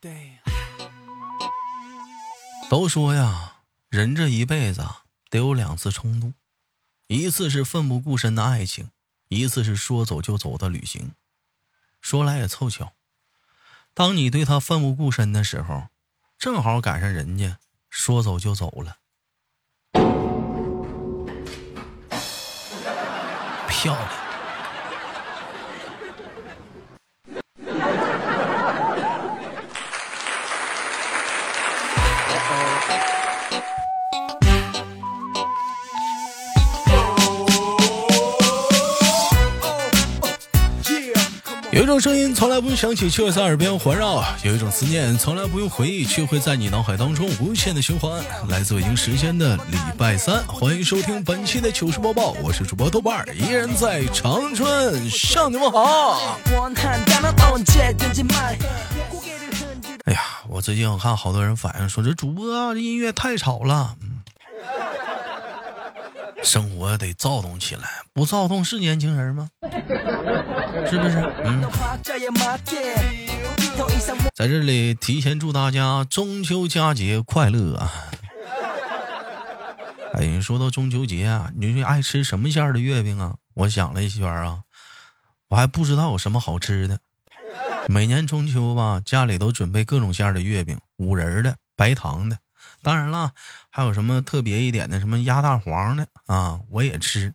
对都说呀，人这一辈子得有两次冲动，一次是奋不顾身的爱情，一次是说走就走的旅行。说来也凑巧，当你对他奋不顾身的时候，正好赶上人家说走就走了。漂亮。有一种声音从来不用响起，却会在耳边环绕；有一种思念从来不用回忆，却会在你脑海当中无限的循环。来自北京时间的礼拜三，欢迎收听本期的糗事播报，我是主播豆瓣儿，依然在长春向你们好。哎呀，我最近我看好多人反映说，这主播，这音乐太吵了。生活得躁动起来，不躁动是年轻人吗？是不是？嗯，在这里提前祝大家中秋佳节快乐啊！哎，说到中秋节啊，你说爱吃什么馅儿的月饼啊？我想了一圈啊，我还不知道有什么好吃的。每年中秋吧，家里都准备各种馅儿的月饼，五仁的、白糖的，当然了，还有什么特别一点的，什么鸭蛋黄的啊，我也吃。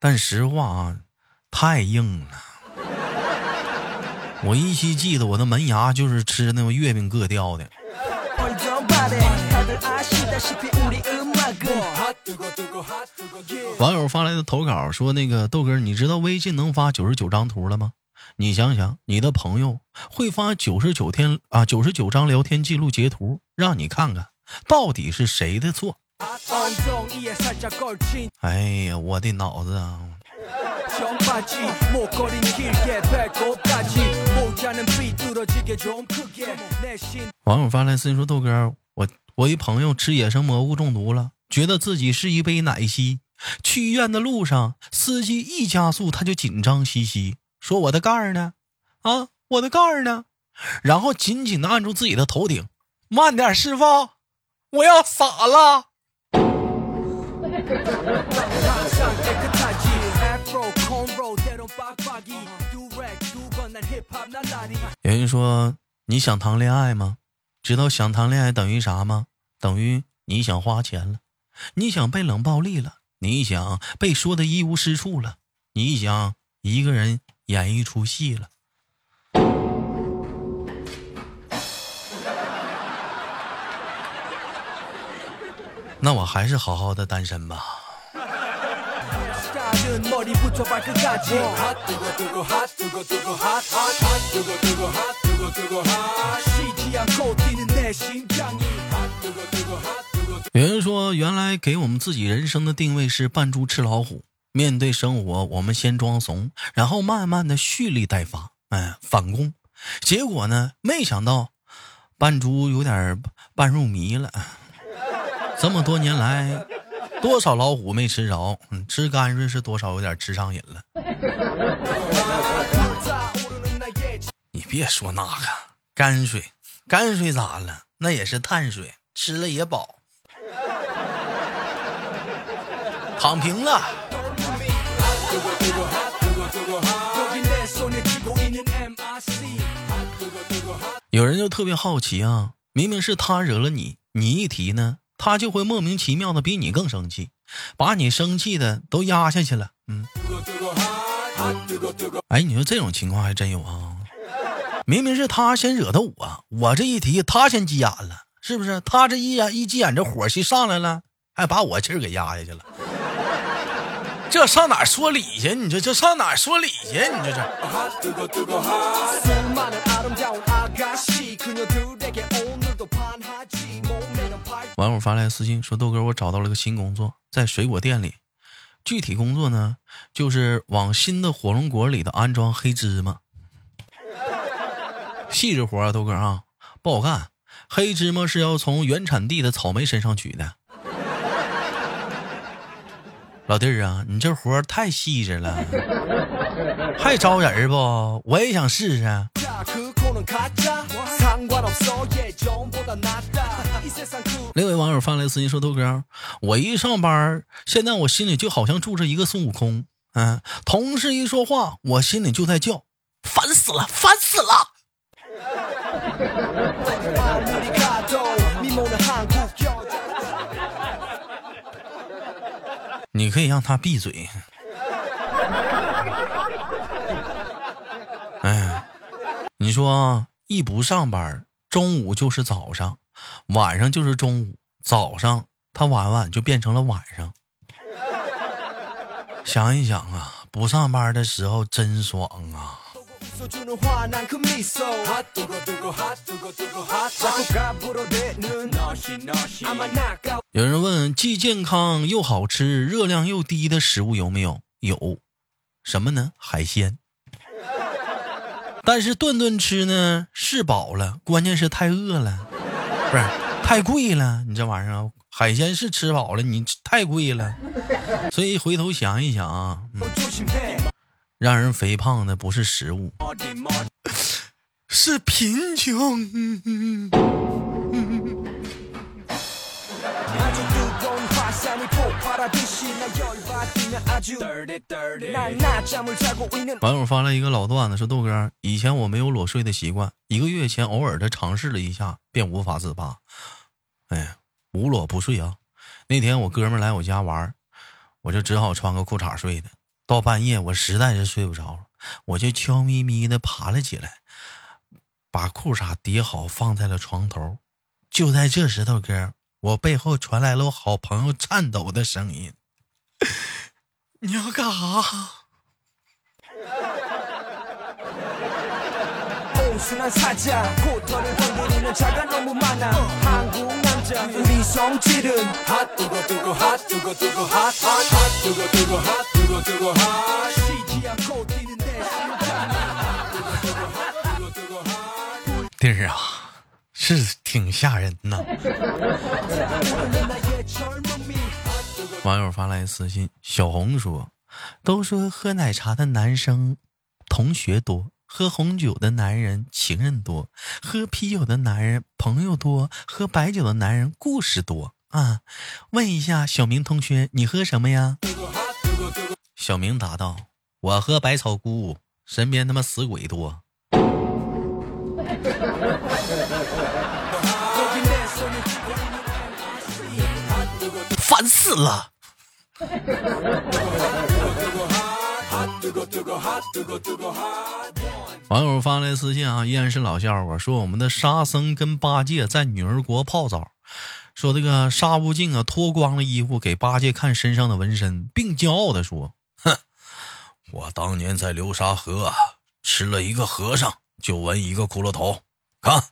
但实话啊，太硬了。我依稀记得我的门牙就是吃那个月饼硌掉的。网友发来的投稿说：“那个豆哥，你知道微信能发九十九张图了吗？你想想，你的朋友会发九十九天啊九十九张聊天记录截图，让你看看到底是谁的错？”哎呀，我的脑子啊！网友发来私信说：“豆哥，我我一朋友吃野生蘑菇中毒了，觉得自己是一杯奶昔。去医院的路上，司机一加速，他就紧张兮兮，说我的盖儿呢？啊，我的盖儿呢？然后紧紧的按住自己的头顶，慢点，师傅，我要洒了。”有人说：“你想谈恋爱吗？知道想谈恋爱等于啥吗？等于你想花钱了，你想被冷暴力了，你想被说的一无是处了，你想一个人演一出戏了。”那我还是好好的单身吧。有人说，原来给我们自己人生的定位是扮猪吃老虎。面对生活，我们先装怂，然后慢慢的蓄力待发，哎，反攻。结果呢，没想到扮猪有点扮入迷了。这么多年来，多少老虎没吃着？吃甘水是多少有点吃上瘾了。你别说那个泔水，泔水咋了？那也是碳水，吃了也饱。躺平了。有人就特别好奇啊，明明是他惹了你，你一提呢？他就会莫名其妙的比你更生气，把你生气的都压下去了。嗯，哎，你说这种情况还真有啊！明明是他先惹的我，我这一提他先急眼了，是不是？他这一眼一急眼，这火气上来了，还把我气儿给压下去了。这上哪说理去？你这这上哪说理去？你这这。网友发来私信说：“豆哥，我找到了个新工作，在水果店里。具体工作呢，就是往新的火龙果里头安装黑芝麻。细致活啊，豆哥啊，不好干。黑芝麻是要从原产地的草莓身上取的。老弟儿啊，你这活太细致了，还招人不？我也想试试。”另一位网友发来私信说：“豆哥，我一上班，现在我心里就好像住着一个孙悟空。嗯，同事一说话，我心里就在叫，烦死了，烦死了。”你可以让他闭嘴。哎，你说一不上班，中午就是早上，晚上就是中午，早上他晚晚就变成了晚上。想一想啊，不上班的时候真爽啊。有人问：既健康又好吃、热量又低的食物有没有？有，什么呢？海鲜。但是顿顿吃呢是饱了，关键是太饿了，不是太贵了。你这玩意儿，海鲜是吃饱了，你太贵了。所以回头想一想啊，让人肥胖的不是食物。是贫穷。网友发了一个老段子，说豆哥，以前我没有裸睡的习惯，一个月前偶尔的尝试了一下，便无法自拔。哎，无裸不睡啊！那天我哥们来我家玩，我就只好穿个裤衩睡的。到半夜，我实在是睡不着，我就悄咪咪的爬了起来。把裤衩叠好，放在了床头。就在这时，豆哥，我背后传来了我好朋友颤抖的声音：“ 你要干啥？”弟儿啊，是挺吓人呐。网友发来私信，小红说：“都说喝奶茶的男生同学多，喝红酒的男人情人多，喝啤酒的男人朋友多，喝白酒的男人故事多啊。”问一下小明同学，你喝什么呀？小明答道：“我喝百草菇，身边他妈死鬼多。”烦死了！网友发来私信啊，依然是老笑话，说我们的沙僧跟八戒在女儿国泡澡，说这个沙悟净啊脱光了衣服给八戒看身上的纹身，并骄傲的说：“哼，我当年在流沙河吃了一个和尚，就纹一个骷髅头，看，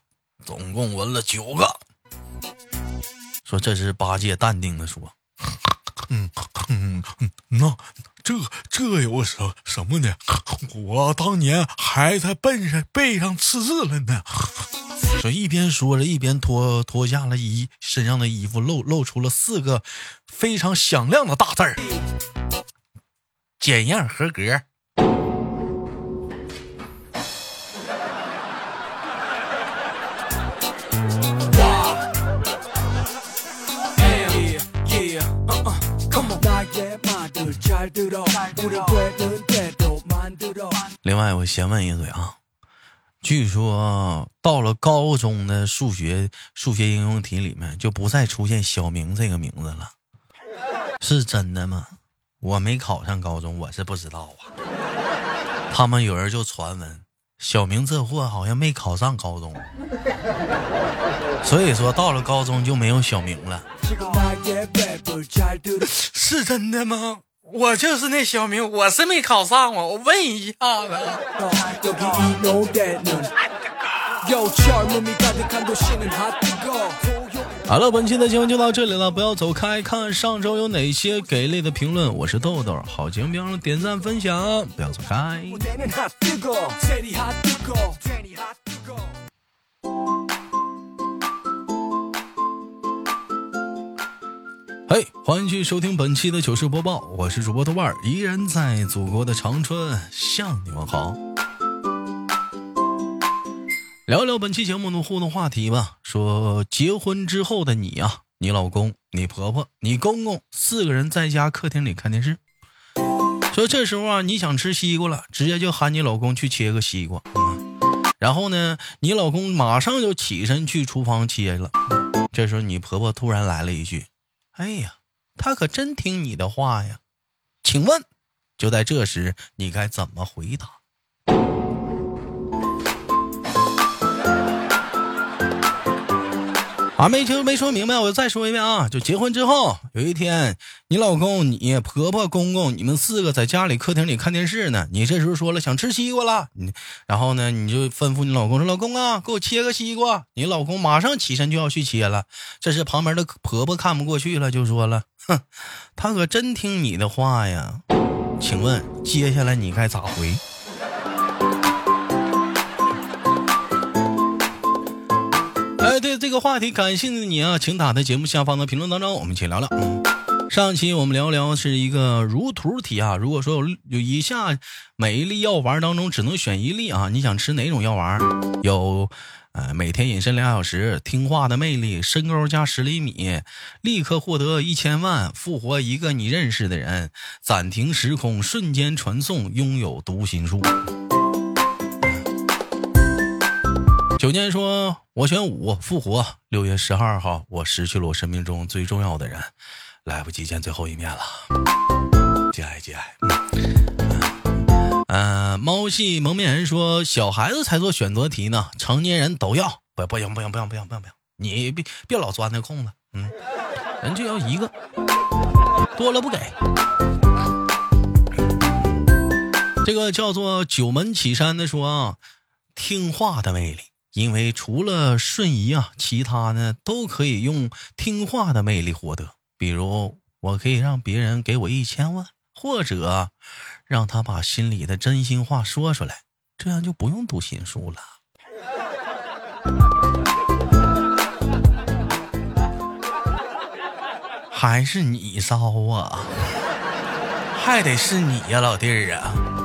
总共纹了九个。”说这是八戒淡定的说：“嗯嗯，那这这有什什么呢？我当年还在背上背上刺字了呢。”说一边说着，一边脱脱下了衣身上的衣服，露露出了四个非常响亮的大字儿：“检验合格。”另外，我先问一嘴啊，据说到了高中的数学数学应用题里面就不再出现小明这个名字了，是真的吗？我没考上高中，我是不知道啊。他们有人就传闻，小明这货好像没考上高中，所以说到了高中就没有小明了，是真的吗？我就是那小明，我是没考上啊，我问一下子。好了，本期的节目就到这里了，不要走开，看上周有哪些给力的评论。我是豆豆，好节目别忘了点赞分享，不要走开。嘿，欢迎继续收听本期的糗事播报，我是主播豆瓣儿，依然在祖国的长春向你们好。聊聊本期节目的互动话题吧。说结婚之后的你啊，你老公、你婆婆、你公公四个人在家客厅里看电视。说这时候啊，你想吃西瓜了，直接就喊你老公去切个西瓜。然后呢，你老公马上就起身去厨房切了。这时候你婆婆突然来了一句：“哎呀，他可真听你的话呀。”请问，就在这时，你该怎么回答？啊，没听没说明白，我再说一遍啊！就结婚之后，有一天，你老公、你婆婆、公公，你们四个在家里客厅里看电视呢。你这时候说了想吃西瓜了，你然后呢，你就吩咐你老公说：“老公啊，给我切个西瓜。”你老公马上起身就要去切了。这时旁边的婆婆看不过去了，就说了：“哼，他可真听你的话呀！”请问接下来你该咋回？哎，对这个话题感兴趣的你啊，请打在节目下方的评论当中，我们一起聊聊。上期我们聊聊是一个如图题啊，如果说有有以下每一粒药丸当中只能选一粒啊，你想吃哪种药丸？有，呃，每天隐身两小时，听话的魅力，身高加十厘米，立刻获得一千万，复活一个你认识的人，暂停时空，瞬间传送，拥有读心术。九念说：“我选五复活。六月十二号，我失去了我生命中最重要的人，来不及见最后一面了。节哀节哀。”嗯，猫系蒙面人说：“小孩子才做选择题呢，成年人都要。不，不行，不行，不行，不行，不行，不行！你别别老钻那空子。嗯，人就要一个，多了不给。这个叫做九门启山的说啊，听话的魅力。”因为除了瞬移啊，其他呢都可以用听话的魅力获得。比如，我可以让别人给我一千万，或者让他把心里的真心话说出来，这样就不用读心术了。还是你骚啊？还得是你呀，老弟儿啊！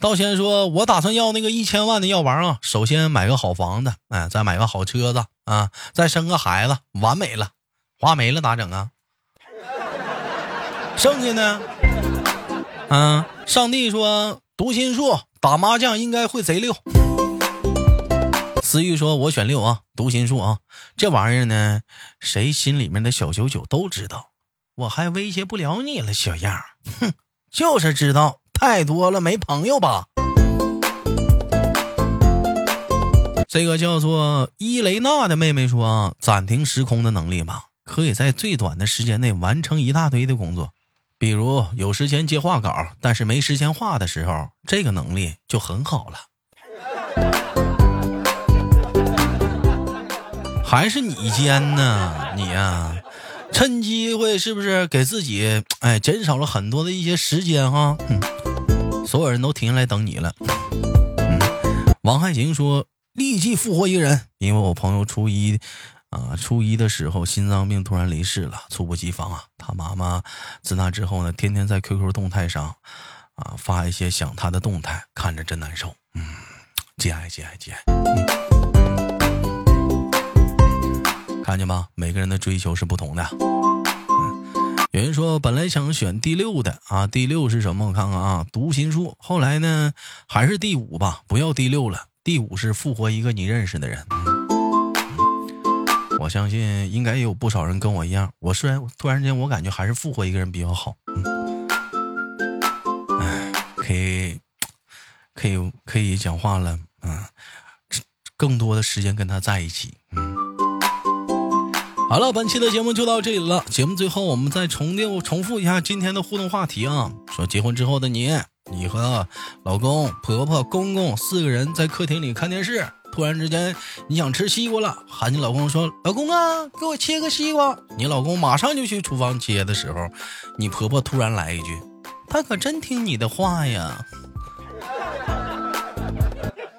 道仙说：“我打算要那个一千万的药丸啊！首先买个好房子，哎，再买个好车子啊，再生个孩子，完美了。花没了咋整啊？剩下呢？嗯，上帝说读心术，打麻将应该会贼溜。思玉说：我选六啊，读心术啊，这玩意儿呢，谁心里面的小九九都知道，我还威胁不了你了，小样哼，就是知道。”太多了，没朋友吧？这个叫做伊雷娜的妹妹说，暂停时空的能力吧，可以在最短的时间内完成一大堆的工作。比如有时间接画稿，但是没时间画的时候，这个能力就很好了。还是你尖呢，你呀？趁机会是不是给自己哎减少了很多的一些时间哈？所有人都停下来等你了。嗯，王海晴说立即复活一个人，因为我朋友初一啊初一的时候心脏病突然离世了，猝不及防啊。他妈妈自那之后呢，天天在 QQ 动态上啊发一些想他的动态，看着真难受。嗯，节哀节哀节哀。看见吗？每个人的追求是不同的。有人说本来想选第六的啊，第六是什么？我看看啊，读心术。后来呢，还是第五吧，不要第六了。第五是复活一个你认识的人。我相信应该也有不少人跟我一样。我虽然突然间我感觉还是复活一个人比较好。哎，可以，可以，可以讲话了。嗯，更多的时间跟他在一起。嗯。好了，本期的节目就到这里了。节目最后，我们再重定重复一下今天的互动话题啊。说结婚之后的你，你和老公、婆婆、公公四个人在客厅里看电视，突然之间你想吃西瓜了，喊你老公说：“老公啊，给我切个西瓜。”你老公马上就去厨房切的时候，你婆婆突然来一句：“他可真听你的话呀。”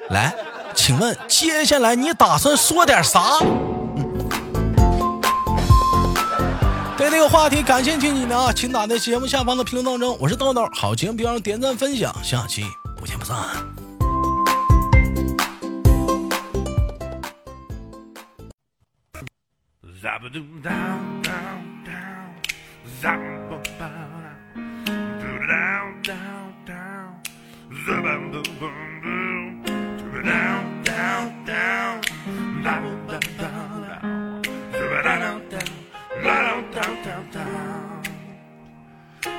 来，请问接下来你打算说点啥？对这个话题感兴趣，你们啊，请打在节目下方的评论当中。我是豆豆，好节目别忘了点赞、分享，下期不见不散。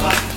와.